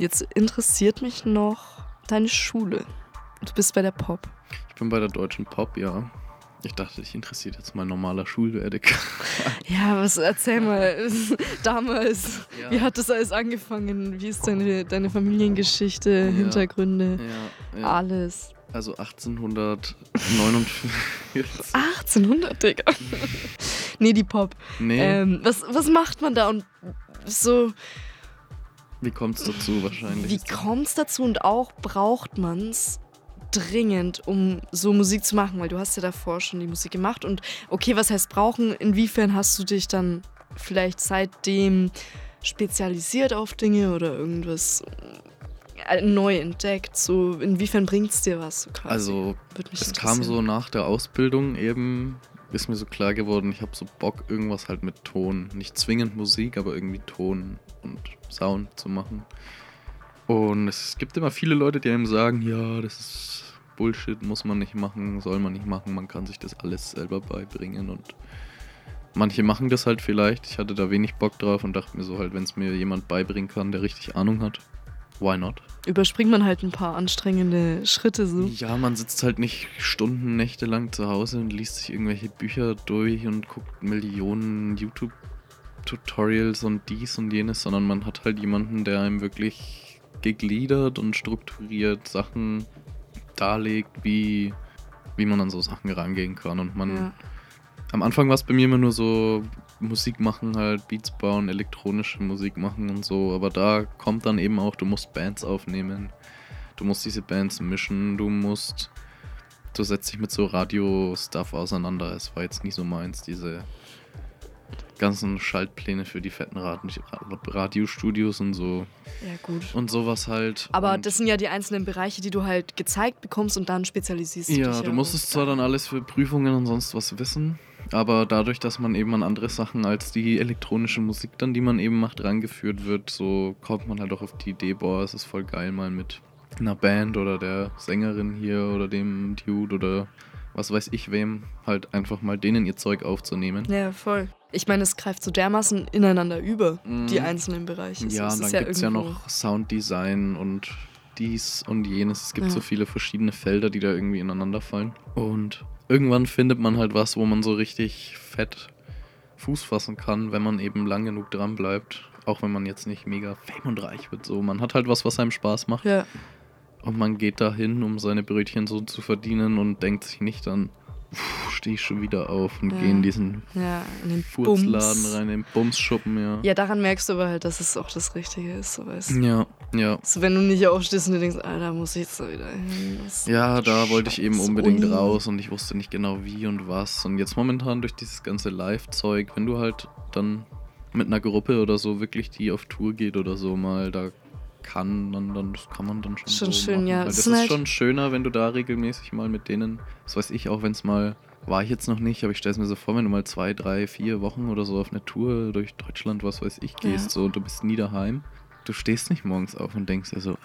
Jetzt interessiert mich noch deine Schule. Du bist bei der Pop. Ich bin bei der deutschen Pop, ja. Ich dachte, ich interessiert jetzt mein normaler Schulwerdegang. Ja, was erzähl mal damals. Ja. Wie hat das alles angefangen? Wie ist deine, deine Familiengeschichte, Hintergründe, ja, ja. alles? Also 1849. 1800, Digga. nee, die Pop. nee, Ähm, was, was macht man da und so, wie kommt's dazu wahrscheinlich? wie das- kommt's dazu und auch braucht man's dringend, um so Musik zu machen? Weil du hast ja davor schon die Musik gemacht und okay, was heißt brauchen? Inwiefern hast du dich dann vielleicht seitdem spezialisiert auf Dinge oder irgendwas äh, neu entdeckt? So, inwiefern bringt's dir was? So? Also, es kam so nach der Ausbildung eben, ist mir so klar geworden, ich habe so Bock, irgendwas halt mit Ton. Nicht zwingend Musik, aber irgendwie Ton und Sound zu machen. Und es gibt immer viele Leute, die einem sagen, ja, das ist Bullshit, muss man nicht machen, soll man nicht machen, man kann sich das alles selber beibringen und manche machen das halt vielleicht. Ich hatte da wenig Bock drauf und dachte mir so halt, wenn es mir jemand beibringen kann, der richtig Ahnung hat, why not? Überspringt man halt ein paar anstrengende Schritte so. Ja, man sitzt halt nicht Stunden, Nächte lang zu Hause und liest sich irgendwelche Bücher durch und guckt Millionen YouTube-Tutorials und dies und jenes, sondern man hat halt jemanden, der einem wirklich gegliedert und strukturiert Sachen darlegt, wie, wie man an so Sachen rangehen kann. Und man Ja. am Anfang war es bei mir immer nur so Musik machen, halt Beats bauen, elektronische Musik machen und so. Aber da kommt dann eben auch, du musst Bands aufnehmen. Du musst diese Bands mischen, du musst. Du setzt dich mit so Radio-Stuff auseinander. Es war jetzt nicht so meins, diese ganzen Schaltpläne für die fetten Rad Radiostudios und so. Ja, gut. Und sowas halt. Aber und das sind ja die einzelnen Bereiche, die du halt gezeigt bekommst und dann spezialisierst du dich. Ja, du musstest zwar dann alles für Prüfungen und sonst was wissen, aber dadurch, dass man eben an andere Sachen als die elektronische Musik dann, die man eben macht, rangeführt wird, so kommt man halt auch auf die Idee, boah, es ist voll geil, mal mit einer Band oder der Sängerin hier oder dem Dude oder was weiß ich wem, halt einfach mal denen ihr Zeug aufzunehmen. Ja, voll. Ich meine, es greift so dermaßen ineinander über, Mhm. die einzelnen Bereiche. So, Ja, es und dann gibt es ja noch Sounddesign und dies und jenes. Es gibt Ja. so viele verschiedene Felder, die da irgendwie ineinander fallen. Und irgendwann findet man halt was, wo man so richtig fett Fuß fassen kann, wenn man eben lang genug dran bleibt. Auch wenn man jetzt nicht mega fame und reich wird. So, man hat halt was, was einem Spaß macht. Ja, Und man geht dahin, um seine Brötchen so zu verdienen und denkt sich nicht dann, stehe ich schon wieder auf und Ja. gehe in diesen ja, in den Furzladen Bums. rein, in den Bumsschuppen, ja. Ja, daran merkst du aber halt, dass es auch das Richtige ist. So, weißt. du. Ja, ja. So, wenn du nicht aufstehst und dir denkst, Alter, muss ich jetzt da wieder hin. Ja, da wollte ich eben unbedingt Uni. raus und ich wusste nicht genau wie und was. Und jetzt momentan durch dieses ganze Live-Zeug, wenn du halt dann mit einer Gruppe oder so wirklich die auf Tour geht oder so mal, da kann man dann, das kann man dann schon, Schon so schön, machen. ja. Weil Das sind ist halt- schon schöner, wenn du da regelmäßig mal mit denen, das weiß ich auch, wenn es mal, war ich jetzt noch nicht, aber ich stelle es mir so vor, wenn du mal zwei, drei, vier Wochen oder so auf eine Tour durch Deutschland, was weiß ich, gehst, Ja. so und du bist nie daheim. Du stehst nicht morgens auf und denkst dir so,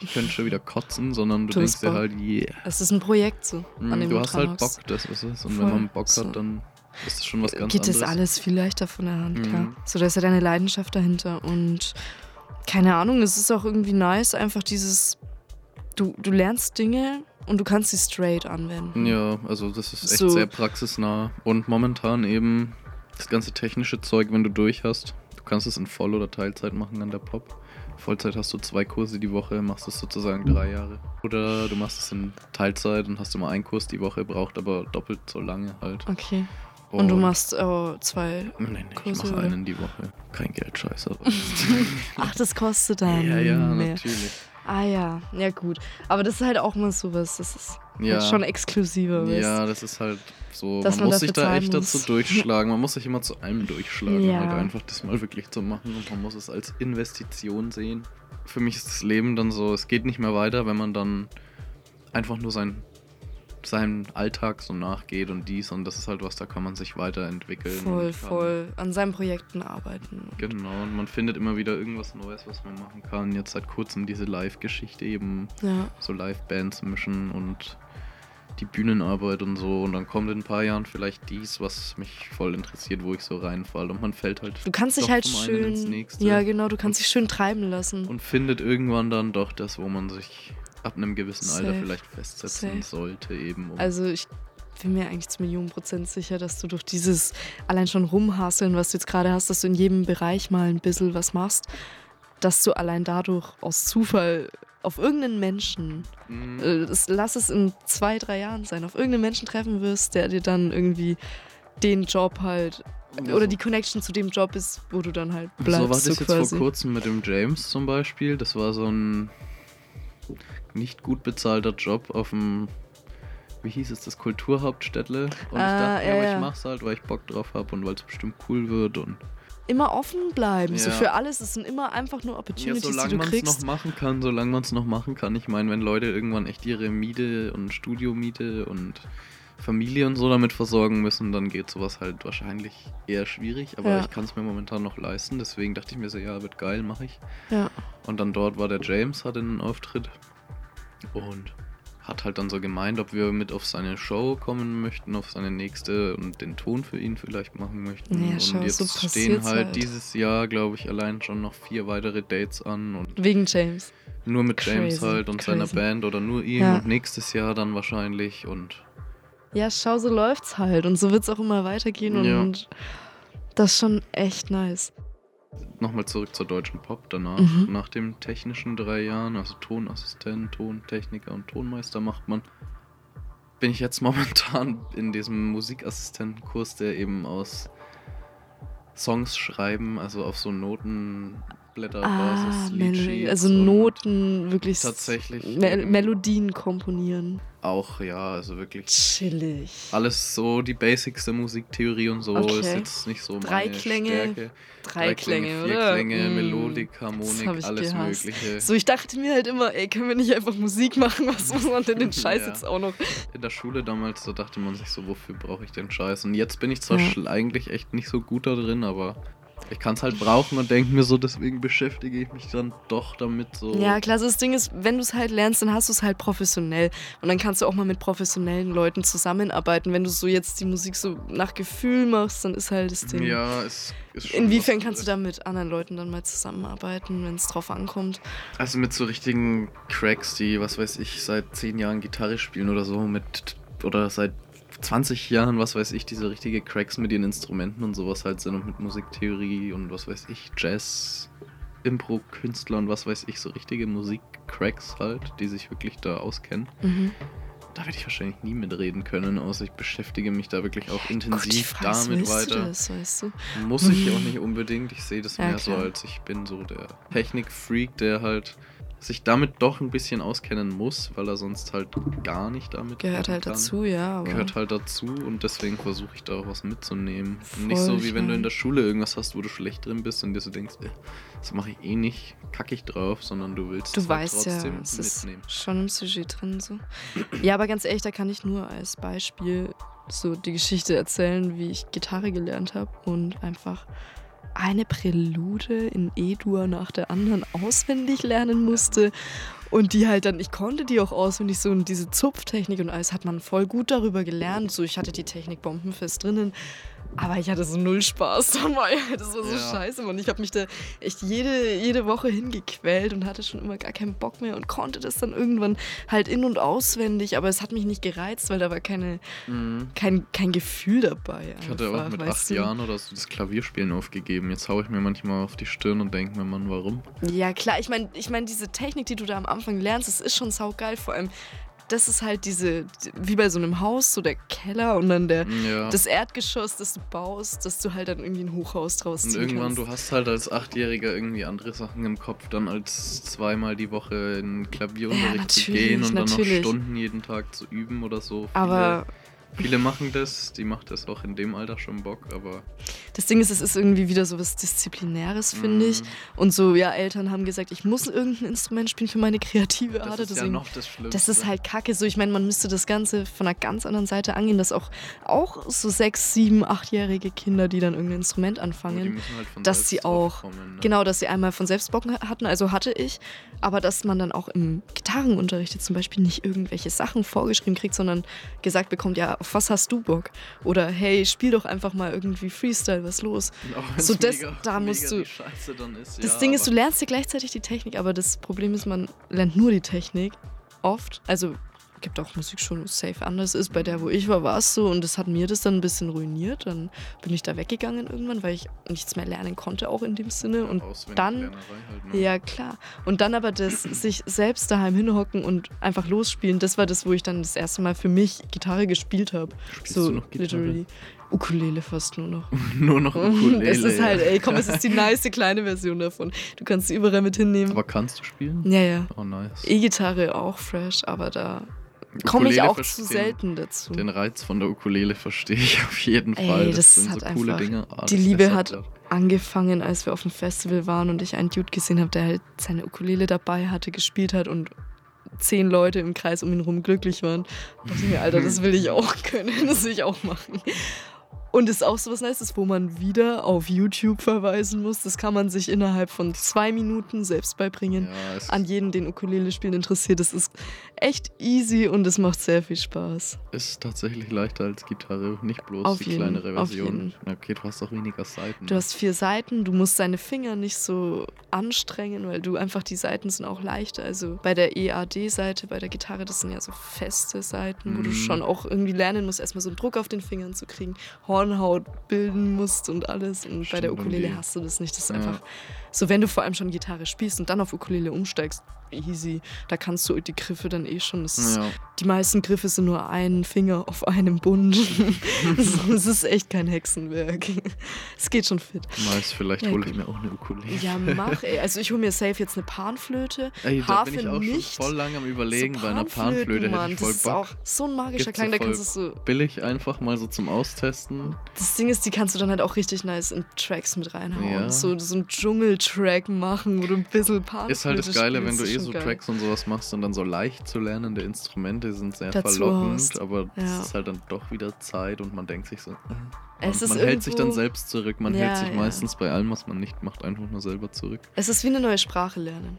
ich könnte schon wieder kotzen, sondern du, Du denkst dir halt, yeah. Es ist ein Projekt so, an Mm, dem Du hast halt. Bock, das ist es. Und Voll. wenn man Bock So. hat, dann ist das schon was ganz geht anderes. das alles viel leichter von der Hand, klar. Mhm. So, da ist ja deine Leidenschaft dahinter und keine Ahnung, es ist auch irgendwie nice, einfach dieses, du, du lernst Dinge und du kannst sie straight anwenden. Ja, also das ist echt So. sehr praxisnah. Und momentan eben das ganze technische Zeug, wenn du durch hast. Du kannst es in Voll- oder Teilzeit machen an der Pop. Vollzeit hast du zwei Kurse die Woche, machst es sozusagen drei Jahre. Oder du machst es in Teilzeit und hast immer einen Kurs die Woche, braucht aber doppelt so lange halt. Okay. Und du machst äh, zwei. Nee, nee, ich Kurse, mache oder? einen die Woche. Kein Geld, scheiße. Ach, das kostet dann ja, ja, mehr. natürlich. Ah ja, ja gut. Aber das ist halt auch mal sowas, das ist Ja. halt schon exklusiver, weißt Ja, das ist halt so, Dass man, man muss sich da echt muss. dazu durchschlagen. Man muss sich immer zu allem durchschlagen, Ja. halt einfach das mal wirklich zu machen und man muss es als Investition sehen. Für mich ist das Leben dann so, es geht nicht mehr weiter, wenn man dann einfach nur sein, seinem Alltag so nachgeht und dies und das ist halt was, da kann man sich weiterentwickeln. Voll, voll an seinen Projekten arbeiten. Genau, und man findet immer wieder irgendwas Neues, was man machen kann. Jetzt seit kurzem diese Live-Geschichte eben Ja, so Live-Bands mischen und die Bühnenarbeit und so. Und dann kommt in ein paar Jahren vielleicht dies, was mich voll interessiert, wo ich so reinfalle. Und man fällt halt. Du kannst dich halt schön. nächste. Ja, genau, du kannst dich schön treiben lassen. Und findet irgendwann dann doch das, wo man sich ab einem gewissen Alter Safe. vielleicht festsetzen Safe. sollte, eben. Um Also ich bin mir eigentlich zu Millionen Prozent sicher, dass du durch dieses allein schon rumhasseln, was du jetzt gerade hast, dass du in jedem Bereich mal ein bisschen was machst, dass du allein dadurch aus Zufall auf irgendeinen Menschen, Mhm. äh, lass es in zwei, drei Jahren sein, auf irgendeinen Menschen treffen wirst, der dir dann irgendwie den Job halt oder so- die Connection zu dem Job ist, wo du dann halt so bleibst. war das So, jetzt quasi. vor kurzem mit dem James zum Beispiel. Das war so ein nicht gut bezahlter Job auf dem, wie hieß es, das Kulturhauptstädtle. Und ich Ah, dachte, ja, ja, aber ja. ich mach's halt, weil ich Bock drauf habe und weil es bestimmt cool wird. Und Immer offen bleiben, so Ja. für alles. Es sind immer einfach nur ja, Opportunities, die solange du man es kriegst. noch machen kann, solange man es noch machen kann. Ich meine, wenn Leute irgendwann echt ihre Miete und Studiomiete und Familie und so damit versorgen müssen, dann geht sowas halt wahrscheinlich eher schwierig. Aber Ja. ich kann es mir momentan noch leisten. Deswegen dachte ich mir so, ja, wird geil, mache ich. Ja. Und dann dort war der James, hatte einen Auftritt und hat halt dann so gemeint, ob wir mit auf seine Show kommen möchten, auf seine nächste und den Ton für ihn vielleicht machen möchten. Ja, und schau, jetzt so stehen halt, halt. dieses Jahr, glaube ich, allein schon noch vier weitere Dates an und Wegen James. nur mit James Crazy, halt und seiner crazy. Band oder nur ihm Ja. und nächstes Jahr dann wahrscheinlich und Ja, schau, so läuft's halt. Und so wird's auch immer weitergehen. Ja. Und das ist schon echt nice. Nochmal zurück zur deutschen Pop danach. Mhm. Nach den technischen drei Jahren, also Tonassistent, Tontechniker und Tonmeister macht man, bin ich jetzt momentan in diesem Musikassistentenkurs, der eben aus Songs schreiben, also auf so Notenblätterbasis, Ah, Mel Liedsheets also Noten wirklich tatsächlich eben Melodien komponieren. Auch, ja, also wirklich Chillig. alles so die Basics der Musiktheorie und so Okay. ist jetzt nicht so meine Drei Klänge, Stärke. Drei Klänge, vier oder? Klänge, Mm, Melodik, Harmonik, alles gehasst. mögliche. So, ich dachte mir halt immer, ey, können wir nicht einfach Musik machen? Was muss man denn den Scheiß Ja. jetzt auch noch? In der Schule damals, da dachte man sich so, wofür brauche ich den Scheiß? Und jetzt bin ich zwar Ja. eigentlich echt nicht so gut da drin, aber ich kann es halt brauchen und denke mir so, deswegen beschäftige ich mich dann doch damit so. Ja, klar, so das Ding ist, wenn du es halt lernst, dann hast du es halt professionell. Und dann kannst du auch mal mit professionellen Leuten zusammenarbeiten. Wenn du so jetzt die Musik so nach Gefühl machst, dann ist halt das Ding. Ja, es ist schon Inwiefern kannst du da mit anderen Leuten dann mal zusammenarbeiten, wenn es drauf ankommt? Also mit so richtigen Cracks, die, was weiß ich, seit zehn Jahren Gitarre spielen oder so, mit oder seit 20 Jahren, was weiß ich, diese richtige Cracks mit ihren Instrumenten und sowas halt sind und mit Musiktheorie und was weiß ich, Jazz, Impro-Künstler und was weiß ich, so richtige Musik-Cracks halt, die sich wirklich da auskennen. Mhm. Da werde ich wahrscheinlich nie mitreden können, außer ich beschäftige mich da wirklich auch Gott, intensiv Frage ist, damit weiter. das, weißt du? Muss ich auch nicht unbedingt. Ich sehe das Ja, mehr so klar. als ich bin so der Technikfreak, der halt sich damit doch ein bisschen auskennen muss, weil er sonst halt gar nicht damit Gehört halt kann. dazu, ja. Gehört halt dazu und deswegen versuche ich da auch was mitzunehmen. Nicht so wie wenn du in der Schule irgendwas hast, wo du schlecht drin bist und dir so denkst, äh, das mache ich eh nicht, kacke ich drauf, sondern du willst Du es halt weißt ja, trotzdem es ist mitnehmen. schon im Sujet drin so. Ja, aber ganz ehrlich, da kann ich nur als Beispiel so die Geschichte erzählen, wie ich Gitarre gelernt habe und einfach eine Prälude in E-Dur nach der anderen auswendig lernen musste. Und die halt dann, ich konnte die auch auswendig so und diese Zupftechnik und alles hat man voll gut darüber gelernt. So, ich hatte die Technik bombenfest drinnen. Aber ich hatte so null Spaß dabei. Das war so Ja. scheiße, Mann. Ich habe mich da echt jede, jede Woche hingequält und hatte schon immer gar keinen Bock mehr und konnte das dann irgendwann halt in- und auswendig. Aber es hat mich nicht gereizt, weil da war keine, Mhm. kein, kein Gefühl dabei. Ich hatte auch einfach, mit acht du? Jahren oder so das Klavierspielen aufgegeben. Jetzt haue ich mir manchmal auf die Stirn und denke mir, Mann, warum? Ja, klar. Ich meine, ich mein, diese Technik, die du da am Anfang lernst, das ist schon saugeil. Vor allem, das ist halt diese, wie bei so einem Haus, so der Keller und dann der, Ja. das Erdgeschoss, das du baust, dass du halt dann irgendwie ein Hochhaus draus Und ziehen irgendwann, kannst. du hast halt als Achtjähriger irgendwie andere Sachen im Kopf, dann als zweimal die Woche in Klavierunterricht Ja, zu gehen und dann noch. Stunden jeden Tag zu üben oder so. Viele Aber Viele machen das, die macht das auch in dem Alter schon Bock, aber Das Ding ist, es ist irgendwie wieder so was Disziplinäres, finde ich. Mm, Und so, ja, Eltern haben gesagt, ich muss irgendein Instrument spielen für meine kreative das Ader. ist ja deswegen noch das Schlimmste. Das ist halt kacke. So, ich meine, man müsste das Ganze von einer ganz anderen Seite angehen, dass auch, auch so sechs, sieben, achtjährige Kinder, die dann irgendein Instrument anfangen, müssen halt dass sie auch- kommen, ne? genau, dass sie einmal von selbst Bock hatten, also hatte ich, aber dass man dann auch im Gitarrenunterricht jetzt zum Beispiel nicht irgendwelche Sachen vorgeschrieben kriegt, sondern gesagt bekommt, ja, auf was hast du Bock? Oder hey, spiel doch einfach mal irgendwie Freestyle, was los? Wenn's so das- mega, da musst du- ist, Das ja, Ding ist, du lernst dir gleichzeitig die Technik, aber das Problem ist, man lernt nur die Technik. Oft. Also gibt auch Musikschulen, wo es safe anders ist. Bei der, wo ich war, war es so und das hat mir das dann ein bisschen ruiniert. Dann bin ich da weggegangen irgendwann, weil ich nichts mehr lernen konnte, auch in dem Sinne. Und dann halt, ne? ja, klar. Und dann aber das sich selbst daheim hinhocken und einfach losspielen, das war das, wo ich dann das erste Mal für mich Gitarre gespielt habe. So literally. Ukulele fast nur noch. Nur noch Ukulele. es ist halt, ey, komm, es ist die nice kleine Version davon. Du kannst sie überall mit hinnehmen. Aber kannst du spielen? ja, ja. Oh, nice. E-Gitarre auch fresh, aber da komme ich auch verstehen. zu selten dazu. Den Reiz von der Ukulele verstehe ich auf jeden Ey, Fall. das sind hat so coole einfach- Dinge. Ah, die das Liebe hat Angefangen, als wir auf dem Festival waren und ich einen Dude gesehen habe, der halt seine Ukulele dabei hatte, gespielt hat und zehn Leute im Kreis um ihn rum glücklich waren. Da dachte ich mir, Alter, das will ich auch können, das will ich auch machen. Und es ist auch so was Nices, wo man wieder auf YouTube verweisen muss. Das kann man sich innerhalb von zwei Minuten selbst beibringen. Ja, An jeden, den Ukulele spielen interessiert. Das ist echt easy und es macht sehr viel Spaß. ist tatsächlich leichter als Gitarre, nicht bloß Auf die jeden, kleinere Version. Okay, du hast auch weniger Seiten. Du hast vier Seiten, du musst deine Finger nicht so anstrengen, weil du einfach die Seiten sind auch leichter. Also bei der EAD-Seite, bei der Gitarre, das sind ja so feste Seiten, wo du Mhm. schon auch irgendwie lernen musst, erstmal so einen Druck auf den Fingern zu kriegen, Hornhaut bilden musst und alles. Und bei der Stimmt, Ukulele hast du das nicht. Das ist einfach so, wenn du vor allem schon Gitarre spielst und dann auf Ukulele umsteigst, easy. Da kannst du die Griffe dann eh schon. Ist ja. die meisten Griffe sind nur ein Finger auf einem Bund. Es ist echt kein Hexenwerk. Es geht schon fit. Nice, vielleicht Ja, hole ich mir auch eine Ukulele. Ja, mach, ey. Also ich hole mir safe jetzt eine Panflöte. Ey, da bin ich Harfe auch nicht. schon voll lang am überlegen. so bei einer Panflöte hätte Mann, ich voll Das ist Bock. auch so ein magischer Gibt's Klang. Da kannst du so. Billig einfach mal so zum Austesten. Das Ding ist, die kannst du dann halt auch richtig nice in Tracks mit reinhauen. Ja. So, so einen Dschungeltrack machen, wo du ein bisschen Panflöte Ist halt das Geile, wenn du eh so geil. Tracks und sowas machst und dann so leicht zu lernende Instrumente sind sehr Dazu verlockend, hast. aber Ja. es ist halt dann doch wieder Zeit und man denkt sich so. Äh, ist man hält sich dann irgendwo- selbst zurück. Man Ja, hält sich ja. meistens bei allem, was man nicht macht, einfach nur selber zurück. Es ist wie eine neue Sprache lernen.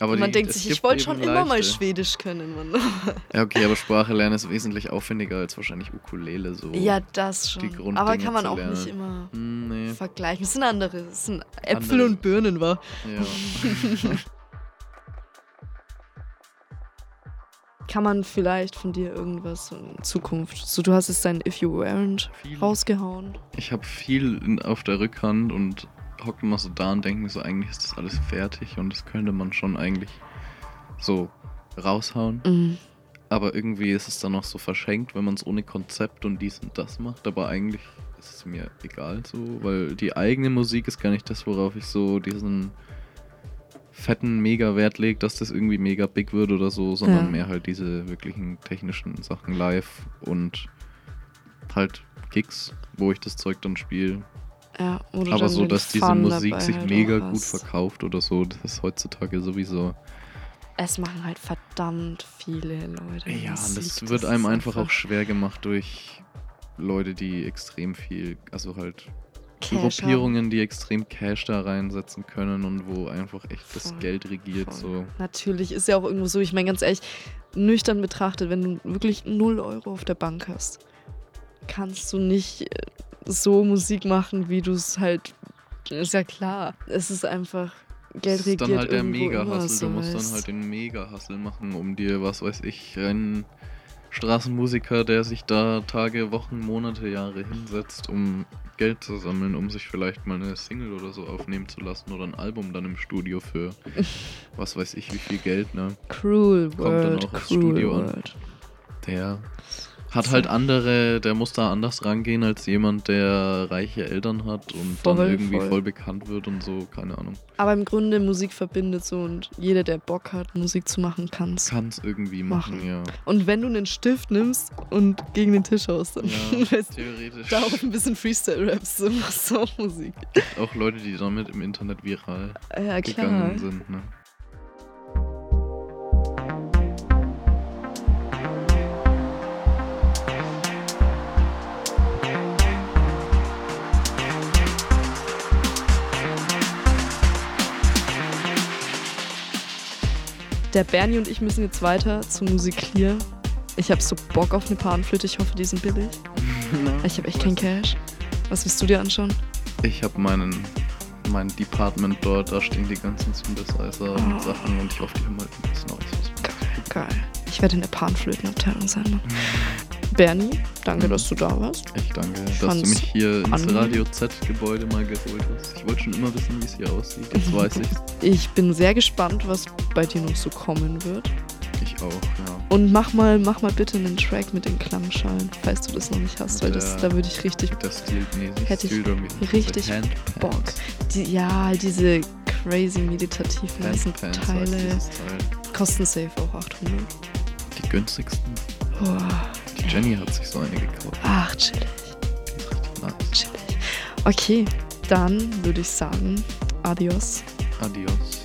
Aber Und man die- denkt sich, ich wollte schon immer mal leichte. Schwedisch können, Mann. Ja, okay, aber Sprache lernen ist wesentlich aufwendiger als wahrscheinlich Ukulele so. Ja, das schon. Aber kann man auch lernen. nicht immer Hm, nee. vergleichen. Es sind andere. Es sind Äpfel Andere. und Birnen, war. Ja. Kann man vielleicht von dir irgendwas in Zukunft. So, du hast jetzt dein If You Weren't Viel. rausgehauen. Ich habe viel in, auf der Rückhand und hocke immer so da und denke mir so, eigentlich ist das alles fertig und das könnte man schon eigentlich so raushauen. Mhm. Aber irgendwie ist es dann noch so verschenkt, wenn man es ohne Konzept und dies und das macht. Aber eigentlich ist es mir egal so, weil die eigene Musik ist gar nicht das, worauf ich so diesen fetten mega Wert lege, dass das irgendwie mega big wird oder so, sondern Ja. mehr halt diese wirklichen technischen Sachen live und halt Gigs, wo ich das Zeug dann spiele. Ja, du Aber so, dass diese Fun Musik sich halt mega gut verkauft oder so, das ist heutzutage sowieso. Es machen halt verdammt viele Leute. Ja, und Musik, das wird einem ist einfach auch schwer gemacht durch Leute, die extrem viel, also halt Cash haben. Gruppierungen, die extrem Cash da reinsetzen können und wo einfach echt das Voll, Geld regiert. Voll. So. Natürlich ist ja auch irgendwo so, ich meine ganz ehrlich, nüchtern betrachtet, wenn du wirklich 0 Euro auf der Bank hast, kannst du nicht äh, so Musik machen, wie du es halt. Ist ja klar. Es ist einfach. Geld Das ist dann halt der Mega-Hustle. so Du musst weißt. dann halt den Mega-Hustle machen, um dir, was weiß ich, einen Straßenmusiker, der sich da Tage, Wochen, Monate, Jahre hinsetzt, um Geld zu sammeln, um sich vielleicht mal eine Single oder so aufnehmen zu lassen oder ein Album dann im Studio für was weiß ich wie viel Geld, ne? Cruel Kommt dann World, auch aufs Cruel Studio an. World. Der Hat halt andere, der muss da anders rangehen als jemand, der reiche Eltern hat und Voll, dann irgendwie voll. voll. bekannt wird und so, keine Ahnung. Aber im Grunde Musik verbindet so und jeder, der Bock hat, Musik zu machen, kann es. Kann es irgendwie machen, Machen. ja. Und wenn du einen Stift nimmst und gegen den Tisch haust, dann Ja, weißt theoretisch. da auch ein bisschen Freestyle-Raps, so machst auch Musik. Auch Leute, die damit im Internet viral Ja, gegangen sind, ne? Der Bernie und ich müssen jetzt weiter zu Musik clear. Ich habe so Bock auf eine Panflöte. Ich hoffe, die sind billig. Ich habe echt kein Cash. Was willst du dir anschauen? Ich habe meinen mein Department dort, da stehen die ganzen Synthesizer Oh. und Sachen und ich hoffe, die haben halt ein bisschen aus. Geil. Ich werde in der Panflötenabteilung sein. Mann. Bernie, danke, Mhm. dass du da warst. Ich danke, dass fand's du mich hier ins. Radio Z-Gebäude mal geholt hast. Ich wollte schon immer wissen, wie es hier aussieht. Jetzt Mhm. weiß ich Ich bin sehr gespannt, was bei dir noch so kommen wird. Ich auch, ja. Und mach mal, mach mal bitte einen Track mit den Klangschalen, falls du das noch nicht hast, weil das, da würde ich richtig der Steel, nee, Hätte ich das? richtig. Bock. Die, ja, diese crazy meditativen Teile Teil. kosten safe auch 800. Die günstigsten. Boah, Die Jenny hat sich so eine gekauft. ach, chillig, Die ist richtig nice. chillig. Okay, dann würde ich sagen, adios. Adios.